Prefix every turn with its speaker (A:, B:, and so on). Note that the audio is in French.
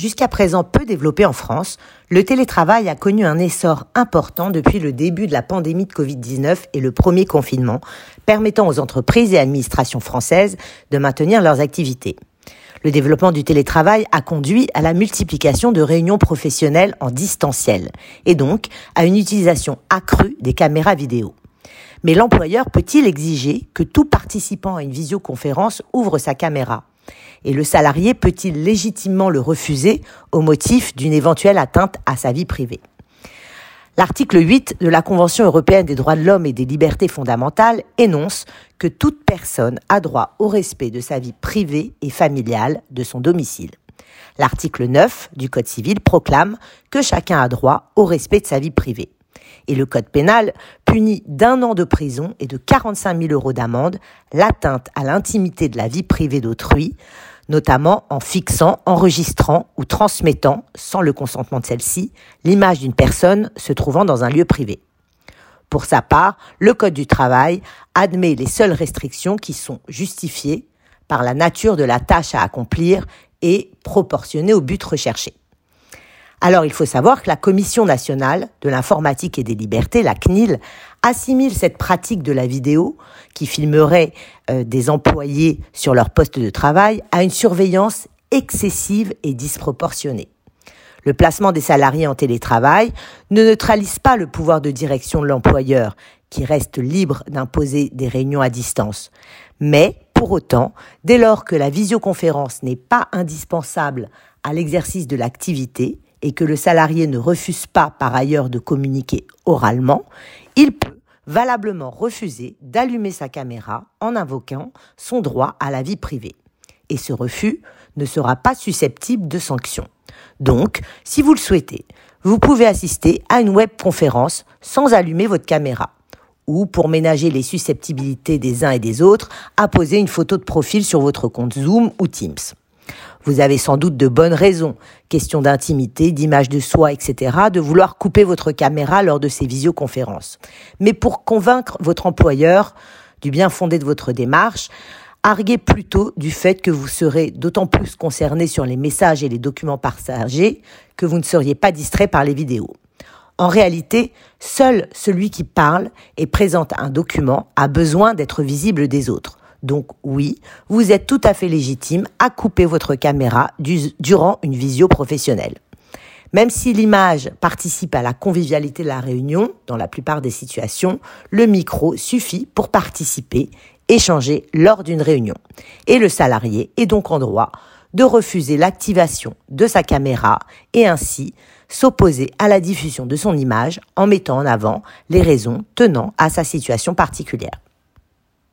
A: Jusqu'à présent peu développé en France, le télétravail a connu un essor important depuis le début de la pandémie de Covid-19 et le premier confinement, permettant aux entreprises et administrations françaises de maintenir leurs activités. Le développement du télétravail a conduit à la multiplication de réunions professionnelles en distanciel et donc à une utilisation accrue des caméras vidéo. Mais l'employeur peut-il exiger que tout participant à une visioconférence ouvre sa caméra? Et le salarié peut-il légitimement le refuser au motif d'une éventuelle atteinte à sa vie privée? L'article 8 de la Convention européenne des droits de l'homme et des libertés fondamentales énonce que toute personne a droit au respect de sa vie privée et familiale de son domicile. L'article 9 du Code civil proclame que chacun a droit au respect de sa vie privée. Et le Code pénal punit d'un an de prison et de 45 000 euros d'amende l'atteinte à l'intimité de la vie privée d'autrui, notamment en fixant, enregistrant ou transmettant, sans le consentement de celle-ci, l'image d'une personne se trouvant dans un lieu privé. Pour sa part, le Code du travail admet les seules restrictions qui sont justifiées par la nature de la tâche à accomplir et proportionnées au but recherché. Alors il faut savoir que la Commission nationale de l'informatique et des libertés, la CNIL, assimile cette pratique de la vidéo, qui filmerait euh, des employés sur leur poste de travail, à une surveillance excessive et disproportionnée. Le placement des salariés en télétravail ne neutralise pas le pouvoir de direction de l'employeur, qui reste libre d'imposer des réunions à distance. Mais, pour autant, dès lors que la visioconférence n'est pas indispensable à l'exercice de l'activité, et que le salarié ne refuse pas par ailleurs de communiquer oralement, il peut valablement refuser d'allumer sa caméra en invoquant son droit à la vie privée. Et ce refus ne sera pas susceptible de sanction. Donc, si vous le souhaitez, vous pouvez assister à une webconférence sans allumer votre caméra ou pour ménager les susceptibilités des uns et des autres, à poser une photo de profil sur votre compte Zoom ou Teams. Vous avez sans doute de bonnes raisons, question d'intimité, d'image de soi, etc., de vouloir couper votre caméra lors de ces visioconférences. Mais pour convaincre votre employeur du bien fondé de votre démarche, arguez plutôt du fait que vous serez d'autant plus concerné sur les messages et les documents partagés que vous ne seriez pas distrait par les vidéos. En réalité, seul celui qui parle et présente un document a besoin d'être visible des autres. Donc oui, vous êtes tout à fait légitime à couper votre caméra durant une visio professionnelle. Même si l'image participe à la convivialité de la réunion, dans la plupart des situations, le micro suffit pour participer, échanger lors d'une réunion. Et le salarié est donc en droit de refuser l'activation de sa caméra et ainsi s'opposer à la diffusion de son image en mettant en avant les raisons tenant à sa situation particulière.